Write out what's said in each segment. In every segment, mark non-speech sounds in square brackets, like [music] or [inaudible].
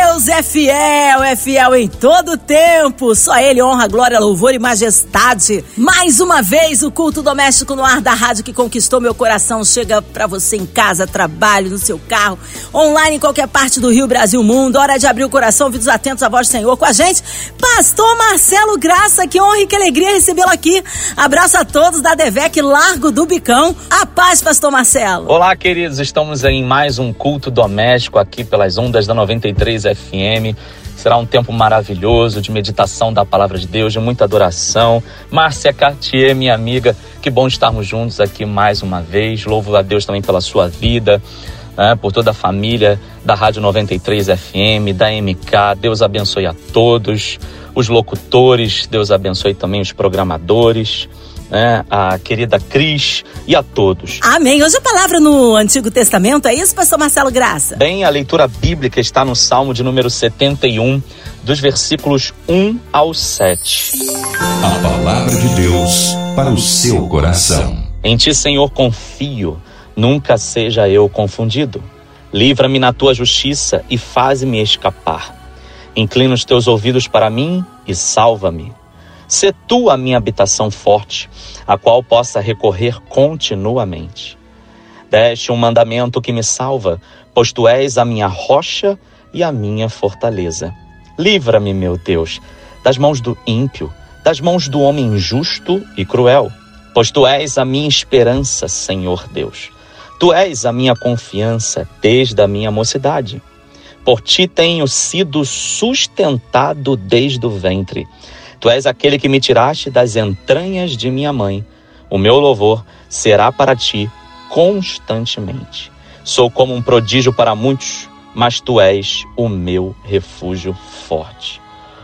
Deus é fiel, é fiel em todo tempo. Só Ele honra, glória, louvor e majestade. Mais uma vez, o culto doméstico no ar da rádio que conquistou meu coração chega para você em casa, trabalho, no seu carro, online em qualquer parte do Rio, Brasil, mundo. Hora de abrir o coração, ouvidos atentos à voz do Senhor com a gente. Pastor Marcelo Graça, que honra e que alegria recebê-lo aqui. Abraço a todos da Devec Largo do Bicão. A paz, Pastor Marcelo. Olá, queridos. Estamos em mais um culto doméstico aqui pelas ondas da 93 FM. Será um tempo maravilhoso de meditação da palavra de Deus, de muita adoração. Márcia Cartier, minha amiga, que bom estarmos juntos aqui mais uma vez. Louvo a Deus também pela sua vida, né, por toda a família da Rádio 93 FM, da MK. Deus abençoe a todos, os locutores, Deus abençoe também os programadores né, a querida Cris e a todos. Amém. Hoje a palavra no Antigo Testamento é isso, pastor Marcelo Graça? Bem, a leitura bíblica está no Salmo de número 71, dos versículos 1 ao 7. A palavra de Deus para o seu coração. Em ti, Senhor, confio, nunca seja eu confundido. Livra-me na tua justiça e faz-me escapar. Inclina os teus ouvidos para mim e salva-me. Sê tu a minha habitação forte, a qual possa recorrer continuamente. Deste um mandamento que me salva, pois tu és a minha rocha e a minha fortaleza. Livra-me, meu Deus, das mãos do ímpio, das mãos do homem injusto e cruel, pois tu és a minha esperança, Senhor Deus. Tu és a minha confiança desde a minha mocidade. Por ti tenho sido sustentado desde o ventre. Tu és aquele que me tiraste das entranhas de minha mãe. O meu louvor será para ti constantemente. Sou como um prodígio para muitos, mas tu és o meu refúgio forte.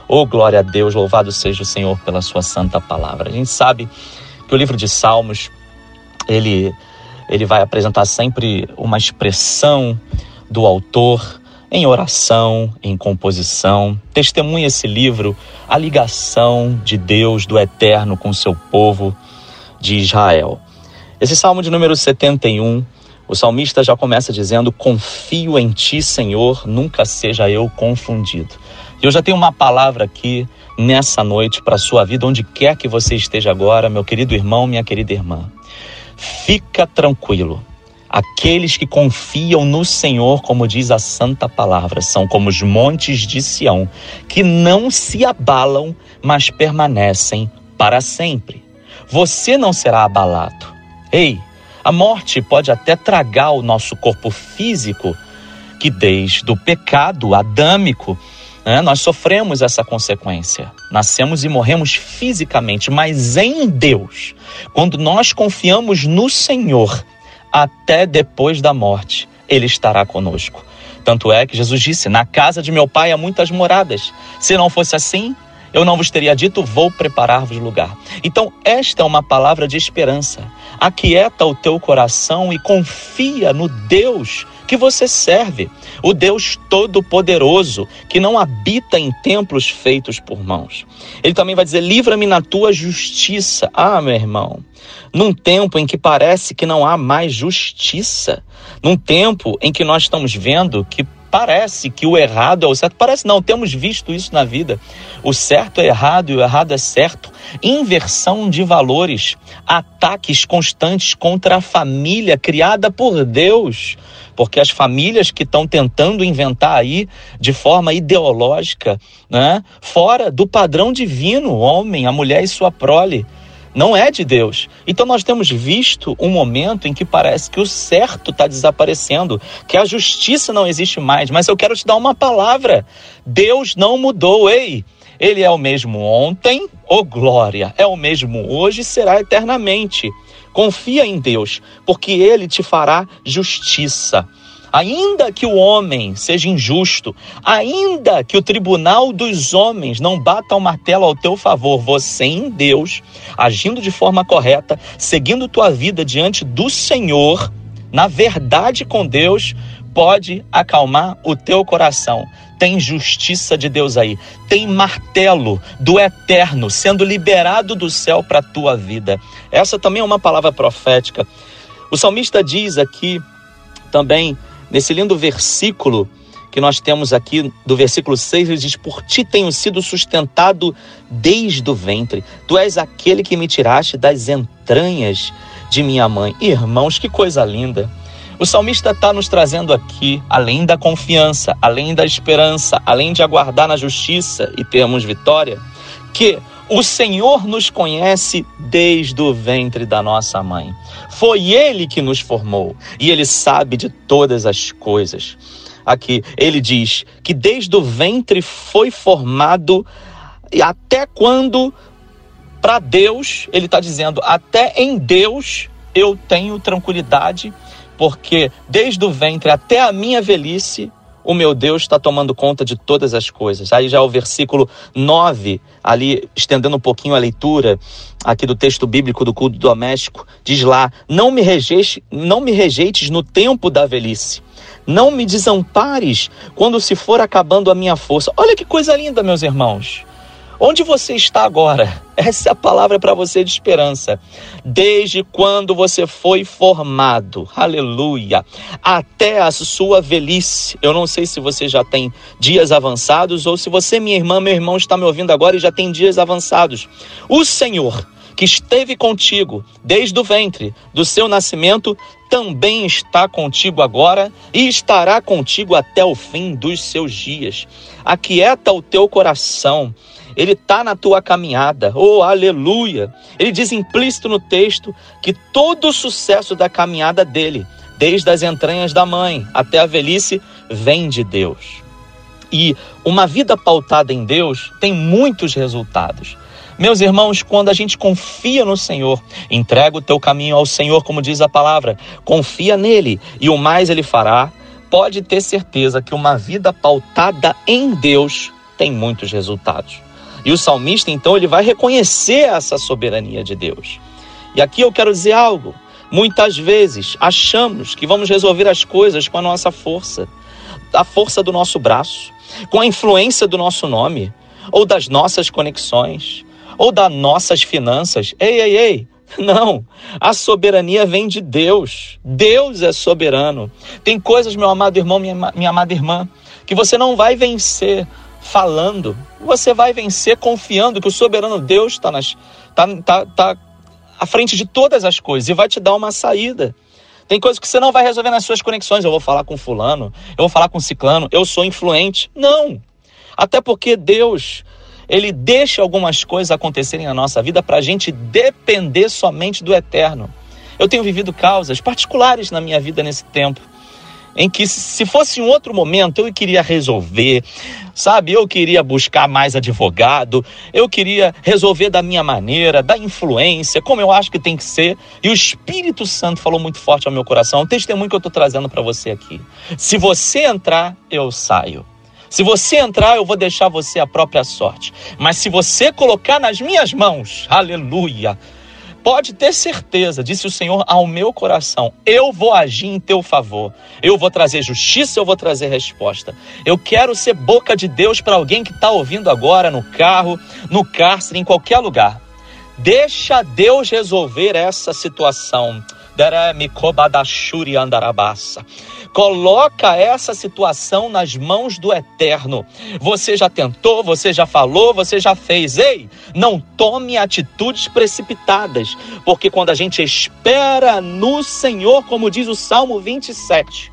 Oh, glória a Deus, louvado seja o Senhor pela sua santa palavra. A gente sabe que o livro de Salmos, ele, ele vai apresentar sempre uma expressão do autor, em oração, em composição. Testemunha esse livro a ligação de Deus, do Eterno, com seu povo de Israel. Esse salmo de número 71, o salmista já começa dizendo: Confio em ti, Senhor, nunca seja eu confundido. E eu já tenho uma palavra aqui nessa noite para a sua vida, onde quer que você esteja agora, meu querido irmão, minha querida irmã. Fica tranquilo Aqueles que confiam no Senhor, como diz a santa palavra, são como os montes de Sião, que não se abalam, mas permanecem para sempre. Você não será abalado. Ei, a morte pode até tragar o nosso corpo físico, que desde o pecado adâmico né, nós sofremos essa consequência. Nascemos e morremos fisicamente, mas em Deus, quando nós confiamos no Senhor, até depois da morte, ele estará conosco. Tanto é que Jesus disse: Na casa de meu pai há muitas moradas. Se não fosse assim, eu não vos teria dito, vou preparar-vos lugar. Então, esta é uma palavra de esperança. Aquieta o teu coração e confia no Deus que você serve, o Deus Todo-Poderoso, que não habita em templos feitos por mãos. Ele também vai dizer: livra-me na tua justiça. Ah, meu irmão, num tempo em que parece que não há mais justiça, num tempo em que nós estamos vendo que parece que o errado é o certo. Parece não, temos visto isso na vida. O certo é errado e o errado é certo. Inversão de valores, ataques constantes contra a família criada por Deus. Porque as famílias que estão tentando inventar aí de forma ideológica, né, fora do padrão divino, o homem, a mulher e sua prole, não é de Deus. Então nós temos visto um momento em que parece que o certo está desaparecendo, que a justiça não existe mais. Mas eu quero te dar uma palavra: Deus não mudou, ei. Ele é o mesmo ontem, ô oh glória, é o mesmo hoje e será eternamente. Confia em Deus, porque Ele te fará justiça. Ainda que o homem seja injusto, ainda que o tribunal dos homens não bata o martelo ao teu favor, você em Deus, agindo de forma correta, seguindo tua vida diante do Senhor, na verdade com Deus, pode acalmar o teu coração. Tem justiça de Deus aí, tem martelo do eterno sendo liberado do céu para a tua vida. Essa também é uma palavra profética. O salmista diz aqui também, nesse lindo versículo, que nós temos aqui do versículo 6, ele diz: Por ti tenho sido sustentado desde o ventre, tu és aquele que me tiraste das entranhas de minha mãe. Irmãos, que coisa linda! O salmista está nos trazendo aqui, além da confiança, além da esperança, além de aguardar na justiça e termos vitória, que o Senhor nos conhece desde o ventre da nossa mãe. Foi Ele que nos formou e Ele sabe de todas as coisas aqui, ele diz que desde o ventre foi formado e até quando para Deus, ele está dizendo, até em Deus eu tenho tranquilidade, porque desde o ventre até a minha velhice, o meu Deus está tomando conta de todas as coisas. Aí já o versículo 9, ali estendendo um pouquinho a leitura aqui do texto bíblico do culto doméstico, diz lá: "Não me rejeites, não me rejeites no tempo da velhice, não me desampares quando se for acabando a minha força. Olha que coisa linda, meus irmãos. Onde você está agora? [laughs] Essa é a palavra para você de esperança. Desde quando você foi formado, aleluia, até a sua velhice. Eu não sei se você já tem dias avançados ou se você, minha irmã, meu irmão, está me ouvindo agora e já tem dias avançados. O Senhor que esteve contigo desde o ventre do seu nascimento, também está contigo agora e estará contigo até o fim dos seus dias. Aquieta o teu coração. Ele está na tua caminhada. Oh, aleluia! Ele diz implícito no texto que todo o sucesso da caminhada dele, desde as entranhas da mãe até a velhice, vem de Deus. E uma vida pautada em Deus tem muitos resultados. Meus irmãos, quando a gente confia no Senhor, entrega o teu caminho ao Senhor, como diz a palavra, confia nele e o mais ele fará, pode ter certeza que uma vida pautada em Deus tem muitos resultados. E o salmista, então, ele vai reconhecer essa soberania de Deus. E aqui eu quero dizer algo. Muitas vezes achamos que vamos resolver as coisas com a nossa força, a força do nosso braço, com a influência do nosso nome ou das nossas conexões ou das nossas finanças. Ei, ei, ei. [laughs] Não, a soberania vem de Deus. Deus é soberano. Tem coisas, meu amado irmão, minha, minha amada irmã, que você não vai vencer falando. Você vai vencer confiando que o soberano Deus está tá, tá, tá à frente de todas as coisas e vai te dar uma saída. Tem coisas que você não vai resolver nas suas conexões. Eu vou falar com fulano, eu vou falar com ciclano, eu sou influente. Não. Até porque Deus ele deixa algumas coisas acontecerem na nossa vida para a gente depender somente do eterno. Eu tenho vivido causas particulares na minha vida nesse tempo, em que se fosse um outro momento eu queria resolver, sabe? Eu queria buscar mais advogado, eu queria resolver da minha maneira, da influência, como eu acho que tem que ser. E o Espírito Santo falou muito forte ao meu coração. O testemunho que eu estou trazendo para você aqui. Se você entrar, eu saio. Se você entrar, eu vou deixar você a própria sorte. Mas se você colocar nas minhas mãos, aleluia, pode ter certeza, disse o Senhor ao meu coração: eu vou agir em teu favor. Eu vou trazer justiça, eu vou trazer resposta. Eu quero ser boca de Deus para alguém que está ouvindo agora no carro, no cárcere, em qualquer lugar. Deixa Deus resolver essa situação. Coloca essa situação nas mãos do eterno. Você já tentou, você já falou, você já fez. Ei, não tome atitudes precipitadas, porque quando a gente espera no Senhor, como diz o Salmo 27,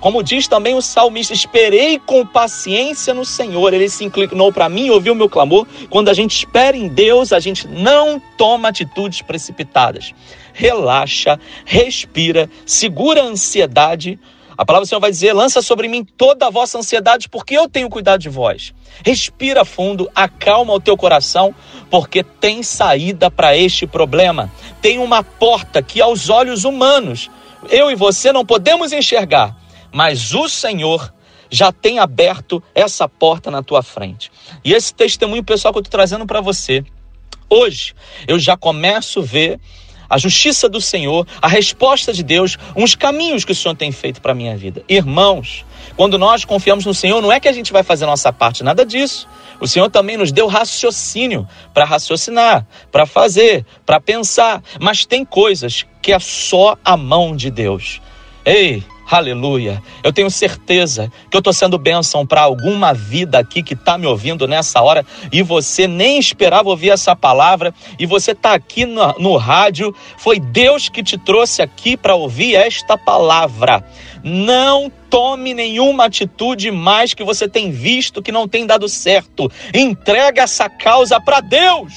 como diz também o salmista, esperei com paciência no Senhor. Ele se inclinou para mim, ouviu o meu clamor. Quando a gente espera em Deus, a gente não toma atitudes precipitadas. Relaxa, respira, segura a ansiedade, a palavra do Senhor vai dizer: lança sobre mim toda a vossa ansiedade, porque eu tenho cuidado de vós. Respira fundo, acalma o teu coração, porque tem saída para este problema. Tem uma porta que, aos olhos humanos, eu e você não podemos enxergar, mas o Senhor já tem aberto essa porta na tua frente. E esse testemunho pessoal que eu estou trazendo para você, hoje, eu já começo a ver a justiça do Senhor, a resposta de Deus, uns caminhos que o Senhor tem feito para a minha vida. Irmãos, quando nós confiamos no Senhor, não é que a gente vai fazer a nossa parte, nada disso. O Senhor também nos deu raciocínio para raciocinar, para fazer, para pensar. Mas tem coisas que é só a mão de Deus. Ei, Aleluia. Eu tenho certeza que eu estou sendo bênção para alguma vida aqui que está me ouvindo nessa hora e você nem esperava ouvir essa palavra e você está aqui no, no rádio. Foi Deus que te trouxe aqui para ouvir esta palavra. Não tome nenhuma atitude mais que você tem visto que não tem dado certo. Entrega essa causa para Deus.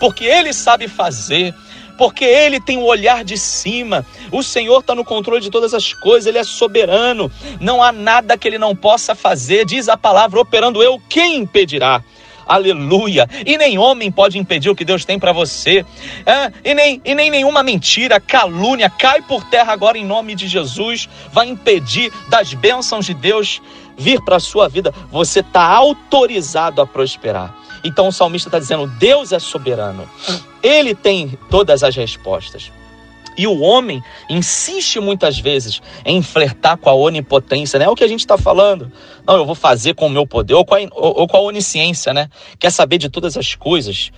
Porque Ele sabe fazer porque Ele tem o um olhar de cima. O Senhor está no controle de todas as coisas, Ele é soberano. Não há nada que Ele não possa fazer. Diz a palavra: operando eu, quem impedirá? aleluia. E nem homem pode impedir o que Deus tem para você, é, e, nem, e nem nenhuma mentira, calúnia, cai por terra agora em nome de Jesus, vai impedir das bênçãos de Deus vir para a sua vida. Você está autorizado a prosperar. Então o salmista está dizendo: Deus é soberano, ele tem todas as respostas. E o homem insiste muitas vezes em flertar com a onipotência, né? É o que a gente está falando. Não, eu vou fazer com o meu poder, ou com, a, ou, ou com a onisciência, né? Quer saber de todas as coisas.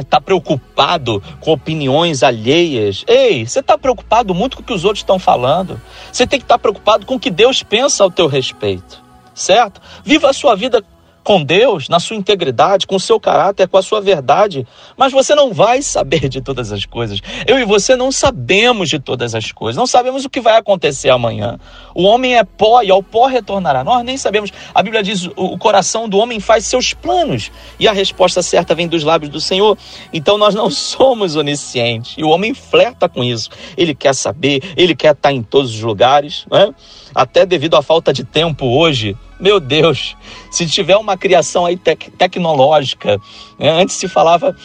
Está preocupado com opiniões alheias. Ei, você está preocupado muito com o que os outros estão falando. Você tem que estar tá preocupado com o que Deus pensa ao teu respeito. Certo? Viva a sua vida com Deus, na sua integridade, com o seu caráter, com a sua verdade. Mas você não vai saber de todas as coisas. Eu e você não sabemos de todas as coisas. Não sabemos o que vai acontecer amanhã. O homem é pó e ao pó retornará. Nós nem sabemos. A Bíblia diz: o coração do homem faz seus planos e a resposta certa vem dos lábios do Senhor. Então nós não [laughs] somos oniscientes. E o homem flerta com isso. Ele quer saber, ele quer estar em todos os lugares. Né? Até devido à falta de tempo hoje, meu Deus, se tiver uma criação aí tec tecnológica, né? antes se falava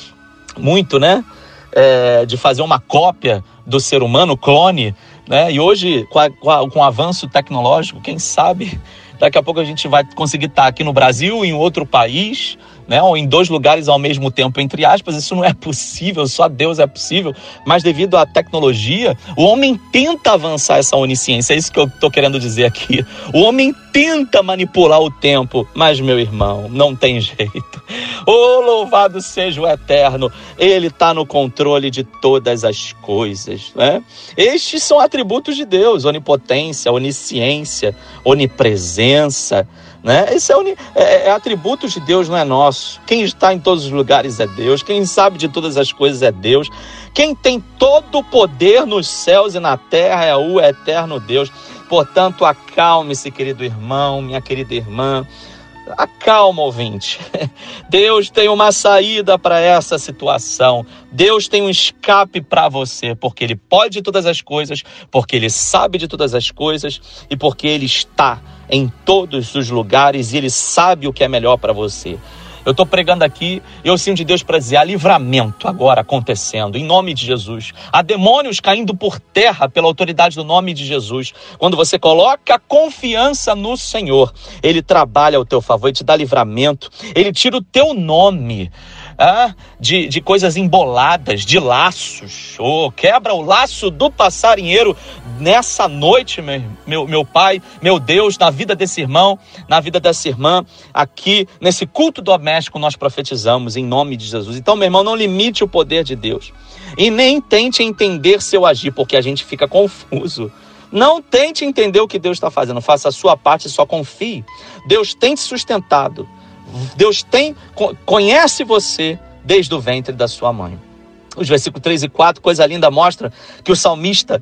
muito, né, é, de fazer uma cópia do ser humano, clone, né? E hoje, com, a, com, a, com o avanço tecnológico, quem sabe daqui a pouco a gente vai conseguir estar aqui no Brasil, em outro país, né, ou em dois lugares ao mesmo tempo, entre aspas, isso não é possível, só Deus é possível, mas devido à tecnologia, o homem tenta avançar essa onisciência, é isso que eu estou querendo dizer aqui. O homem tenta manipular o tempo, mas meu irmão, não tem jeito. Oh, louvado seja o Eterno, Ele está no controle de todas as coisas. Né? Estes são atributos de Deus: onipotência, onisciência, onipresença. Né? Esse é, é, é atributo de Deus, não é nosso. Quem está em todos os lugares é Deus. Quem sabe de todas as coisas é Deus. Quem tem todo o poder nos céus e na terra é o eterno Deus. Portanto, acalme-se, querido irmão, minha querida irmã. Acalma, ouvinte. [laughs] Deus tem uma saída para essa situação. Deus tem um escape para você, porque Ele pode de todas as coisas, porque Ele sabe de todas as coisas e porque Ele está em todos os lugares e Ele sabe o que é melhor para você. Eu estou pregando aqui e eu sinto de Deus para dizer: há livramento agora acontecendo, em nome de Jesus. Há demônios caindo por terra pela autoridade do nome de Jesus. Quando você coloca confiança no Senhor, Ele trabalha ao teu favor, Ele te dá livramento, Ele tira o teu nome ah, de, de coisas emboladas, de laços. Oh, quebra o laço do passarinheiro nessa noite, meu, meu, meu pai, meu Deus, na vida desse irmão, na vida dessa irmã, aqui nesse culto doméstico nós profetizamos em nome de Jesus. Então, meu irmão, não limite o poder de Deus e nem tente entender seu agir, porque a gente fica confuso. Não tente entender o que Deus está fazendo, faça a sua parte e só confie. Deus tem te sustentado. Deus tem conhece você desde o ventre da sua mãe. Os versículos 3 e 4, coisa linda, mostra que o salmista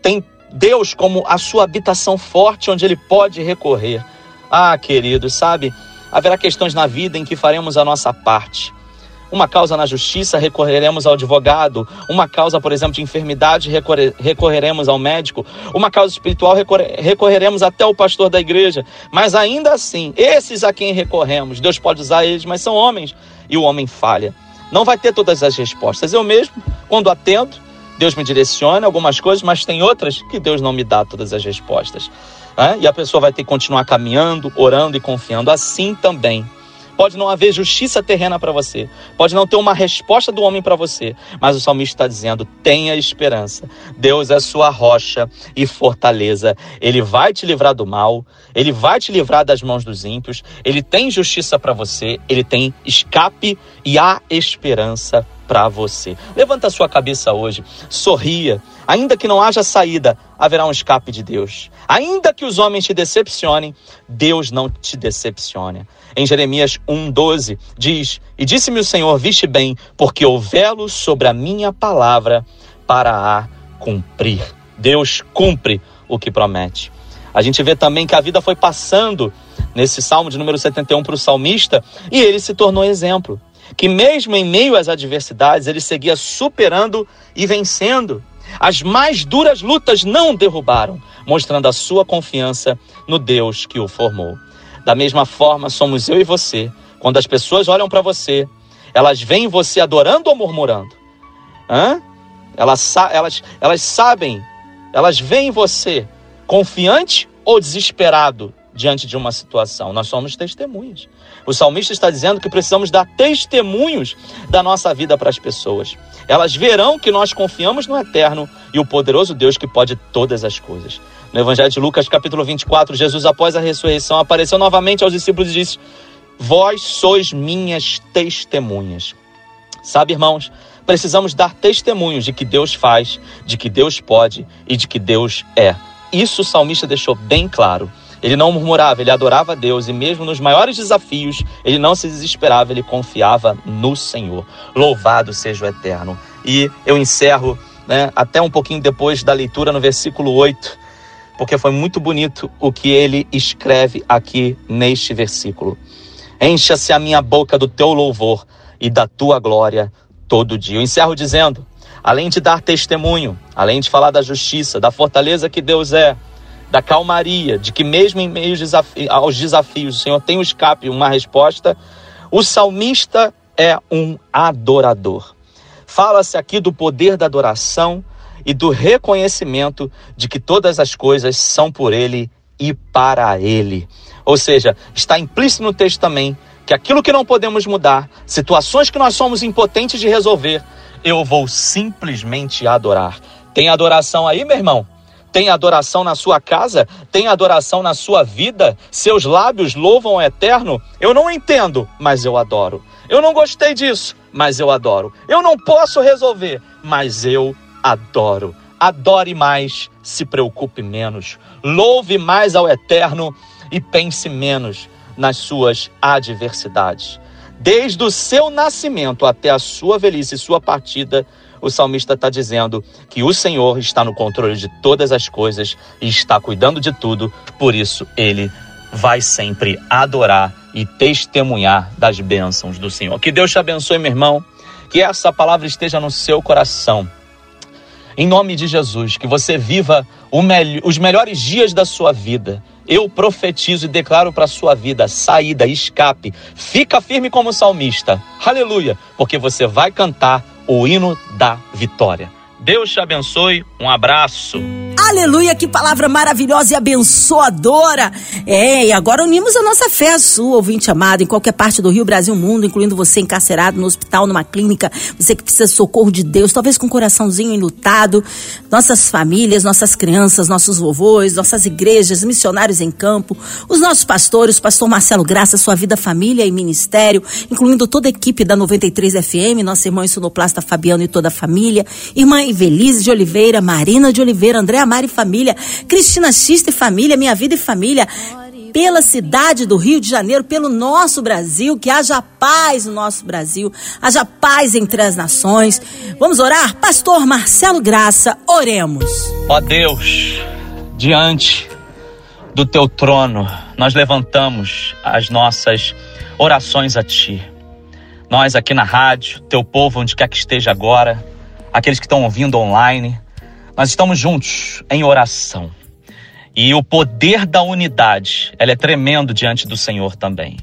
tem Deus como a sua habitação forte onde ele pode recorrer. Ah, queridos, sabe, haverá questões na vida em que faremos a nossa parte. Uma causa na justiça, recorreremos ao advogado. Uma causa, por exemplo, de enfermidade, recorreremos ao médico. Uma causa espiritual, recorreremos até o pastor da igreja. Mas ainda assim, esses a quem recorremos, Deus pode usar eles, mas são homens e o homem falha. Não vai ter todas as respostas. Eu mesmo, quando atendo, Deus me direciona algumas coisas, mas tem outras que Deus não me dá todas as respostas. E a pessoa vai ter que continuar caminhando, orando e confiando. Assim também pode não haver justiça terrena para você, pode não ter uma resposta do homem para você, mas o salmista está dizendo: tenha esperança. Deus é sua rocha e fortaleza. Ele vai te livrar do mal, ele vai te livrar das mãos dos ímpios, ele tem justiça para você, ele tem escape e há esperança para você. Levanta a sua cabeça hoje, sorria. Ainda que não haja saída, haverá um escape de Deus. Ainda que os homens te decepcionem, Deus não te decepciona. Em Jeremias 1,12 diz: E disse-me o Senhor: Viste bem, porque eu velo sobre a minha palavra para a cumprir. Deus cumpre o que promete. A gente vê também que a vida foi passando nesse salmo de número 71 para o salmista e ele se tornou exemplo que mesmo em meio às adversidades, ele seguia superando e vencendo. As mais duras lutas não derrubaram, mostrando a sua confiança no Deus que o formou. Da mesma forma, somos eu e você. Quando as pessoas olham para você, elas veem você adorando ou murmurando? Hã? Elas, elas, elas sabem, elas veem você confiante ou desesperado diante de uma situação. Nós somos testemunhas. O salmista está dizendo que precisamos dar testemunhos da nossa vida para as pessoas. Elas verão que nós confiamos no eterno e o poderoso Deus que pode todas as coisas. No Evangelho de Lucas, capítulo 24, Jesus, após a ressurreição, apareceu novamente aos discípulos e disse: Vós sois minhas testemunhas. Sabe, irmãos, precisamos dar testemunhos de que Deus faz, de que Deus pode e de que Deus é. Isso o salmista deixou bem claro. Ele não murmurava, ele adorava a Deus e mesmo nos maiores desafios, ele não se desesperava, ele confiava no Senhor. Louvado seja o Eterno. E eu encerro, né, até um pouquinho depois da leitura no versículo 8, porque foi muito bonito o que ele escreve aqui neste versículo. Encha-se a minha boca do teu louvor e da tua glória todo dia. Eu encerro dizendo: além de dar testemunho, além de falar da justiça, da fortaleza que Deus é, da calmaria, de que mesmo em meio aos desafios o Senhor tem um escape, uma resposta, o salmista é um adorador. Fala-se aqui do poder da adoração e do reconhecimento de que todas as coisas são por ele e para ele. Ou seja, está implícito no texto também que aquilo que não podemos mudar, situações que nós somos impotentes de resolver, eu vou simplesmente adorar. Tem adoração aí, meu irmão? Tem adoração na sua casa? Tem adoração na sua vida? Seus lábios louvam o eterno? Eu não entendo, mas eu adoro. Eu não gostei disso, mas eu adoro. Eu não posso resolver, mas eu adoro. Adore mais, se preocupe menos. Louve mais ao eterno e pense menos nas suas adversidades. Desde o seu nascimento até a sua velhice e sua partida, o salmista está dizendo que o Senhor está no controle de todas as coisas e está cuidando de tudo, por isso ele vai sempre adorar e testemunhar das bênçãos do Senhor. Que Deus te abençoe, meu irmão, que essa palavra esteja no seu coração. Em nome de Jesus, que você viva me os melhores dias da sua vida. Eu profetizo e declaro para a sua vida saída, escape. Fica firme como salmista. Aleluia, porque você vai cantar o hino da vitória. Deus te abençoe. Um abraço. Aleluia, que palavra maravilhosa e abençoadora. É, e agora unimos a nossa fé à sua, ouvinte amado, em qualquer parte do Rio, Brasil, mundo, incluindo você encarcerado no hospital, numa clínica, você que precisa de socorro de Deus, talvez com um coraçãozinho enlutado, nossas famílias, nossas crianças, nossos vovôs, nossas igrejas, missionários em campo, os nossos pastores, pastor Marcelo Graça, sua vida, família e ministério, incluindo toda a equipe da 93 FM, nossa irmã Sonoplasta Fabiano e toda a família, irmã Ivelise de Oliveira, Marina de Oliveira, André Amar e família, Cristina Xista e família, Minha Vida e família, pela cidade do Rio de Janeiro, pelo nosso Brasil, que haja paz no nosso Brasil, haja paz entre as nações. Vamos orar? Pastor Marcelo Graça, oremos. Ó Deus, diante do teu trono, nós levantamos as nossas orações a ti. Nós aqui na rádio, teu povo, onde quer que esteja agora, aqueles que estão ouvindo online, nós estamos juntos em oração. E o poder da unidade, ela é tremendo diante do Senhor também.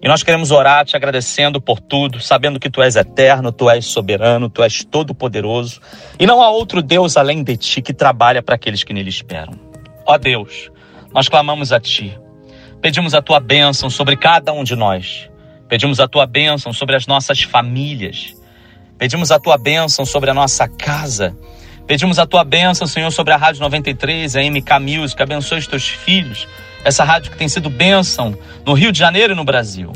E nós queremos orar te agradecendo por tudo, sabendo que tu és eterno, tu és soberano, tu és todo poderoso, e não há outro Deus além de ti que trabalha para aqueles que nele esperam. Ó Deus, nós clamamos a ti. Pedimos a tua bênção sobre cada um de nós. Pedimos a tua bênção sobre as nossas famílias. Pedimos a tua bênção sobre a nossa casa. Pedimos a tua bênção, Senhor, sobre a Rádio 93, a MK Music. Abençoe os teus filhos. Essa rádio que tem sido bênção no Rio de Janeiro e no Brasil.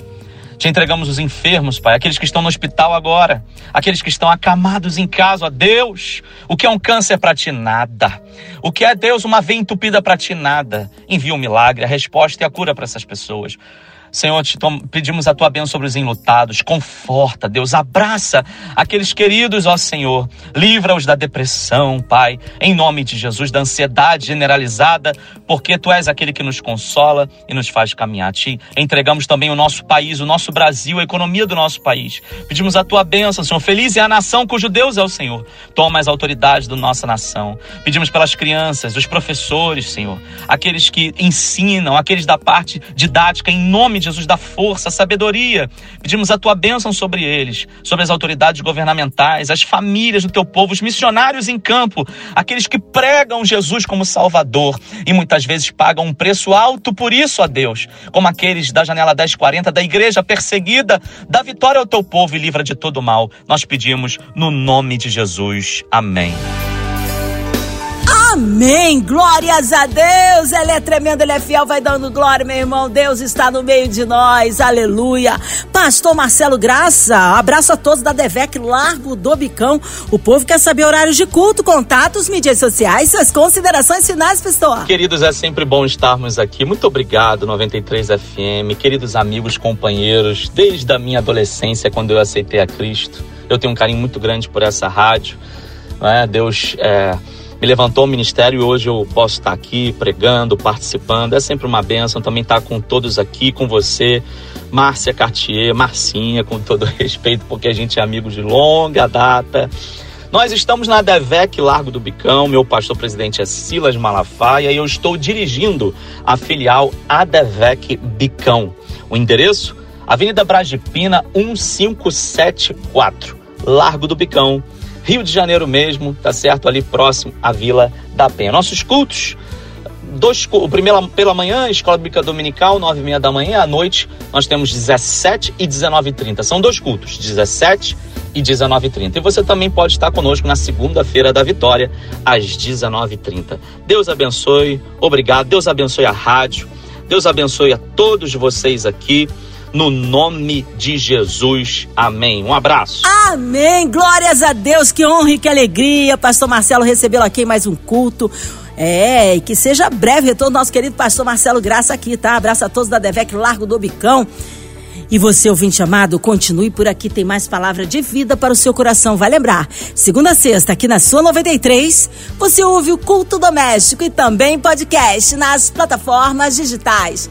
Te entregamos os enfermos, Pai, aqueles que estão no hospital agora, aqueles que estão acamados em casa, ó Deus. O que é um câncer para ti? Nada. O que é, Deus, uma veia entupida para ti? Nada. Envia um milagre, a resposta e a cura para essas pessoas. Senhor, te pedimos a tua bênção sobre os enlutados. Conforta, Deus. Abraça aqueles queridos, ó Senhor. Livra-os da depressão, Pai. Em nome de Jesus, da ansiedade generalizada, porque tu és aquele que nos consola e nos faz caminhar. Te entregamos também o nosso país, o nosso Brasil, a economia do nosso país. Pedimos a tua bênção, Senhor. Feliz é a nação cujo Deus é o Senhor. Toma as autoridades da nossa nação. Pedimos pelas crianças, os professores, Senhor. Aqueles que ensinam, aqueles da parte didática, em nome de Jesus, da força, sabedoria. Pedimos a tua bênção sobre eles, sobre as autoridades governamentais, as famílias do teu povo, os missionários em campo, aqueles que pregam Jesus como Salvador e muitas vezes pagam um preço alto por isso, a Deus, como aqueles da janela 1040 da igreja perseguida. Dá vitória ao teu povo e livra de todo mal. Nós pedimos no nome de Jesus. Amém. Amém. Glórias a Deus. Ele é tremendo, ele é fiel, vai dando glória, meu irmão. Deus está no meio de nós. Aleluia. Pastor Marcelo Graça, abraço a todos da Devec Largo do Bicão. O povo quer saber horários de culto, contatos, mídias sociais, suas considerações finais, pastor. Queridos, é sempre bom estarmos aqui. Muito obrigado, 93 FM. Queridos amigos, companheiros, desde a minha adolescência, quando eu aceitei a Cristo, eu tenho um carinho muito grande por essa rádio. É? Deus é me levantou o ministério e hoje eu posso estar aqui pregando, participando. É sempre uma benção também estar com todos aqui, com você, Márcia Cartier, Marcinha, com todo [laughs] respeito, porque a gente é amigo de longa data. Nós estamos na DEVEC Largo do Bicão, meu pastor presidente é Silas Malafaia e eu estou dirigindo a filial ADEVEC Bicão. O endereço? Avenida Bragipina 1574, Largo do Bicão, Rio de Janeiro mesmo, tá certo? Ali próximo à Vila da Penha. Nossos cultos, dois, o primeiro pela manhã, Escola Bíblica Dominical, nove e meia da manhã. À noite, nós temos 17 e 19h30. São dois cultos, 17 e 19h30. E você também pode estar conosco na segunda-feira da Vitória, às 19h30. Deus abençoe, obrigado. Deus abençoe a rádio. Deus abençoe a todos vocês aqui no nome de Jesus. Amém. Um abraço. Amém. Glórias a Deus. Que honra e que alegria. Pastor Marcelo recebê-lo aqui em mais um culto. É, e que seja breve retorno nosso querido pastor Marcelo Graça aqui, tá? Abraço a todos da Devec Largo do Bicão. E você, ouvinte amado, continue por aqui, tem mais palavra de vida para o seu coração. Vai lembrar, segunda a sexta, aqui na sua 93, você ouve o Culto Doméstico e também podcast nas plataformas digitais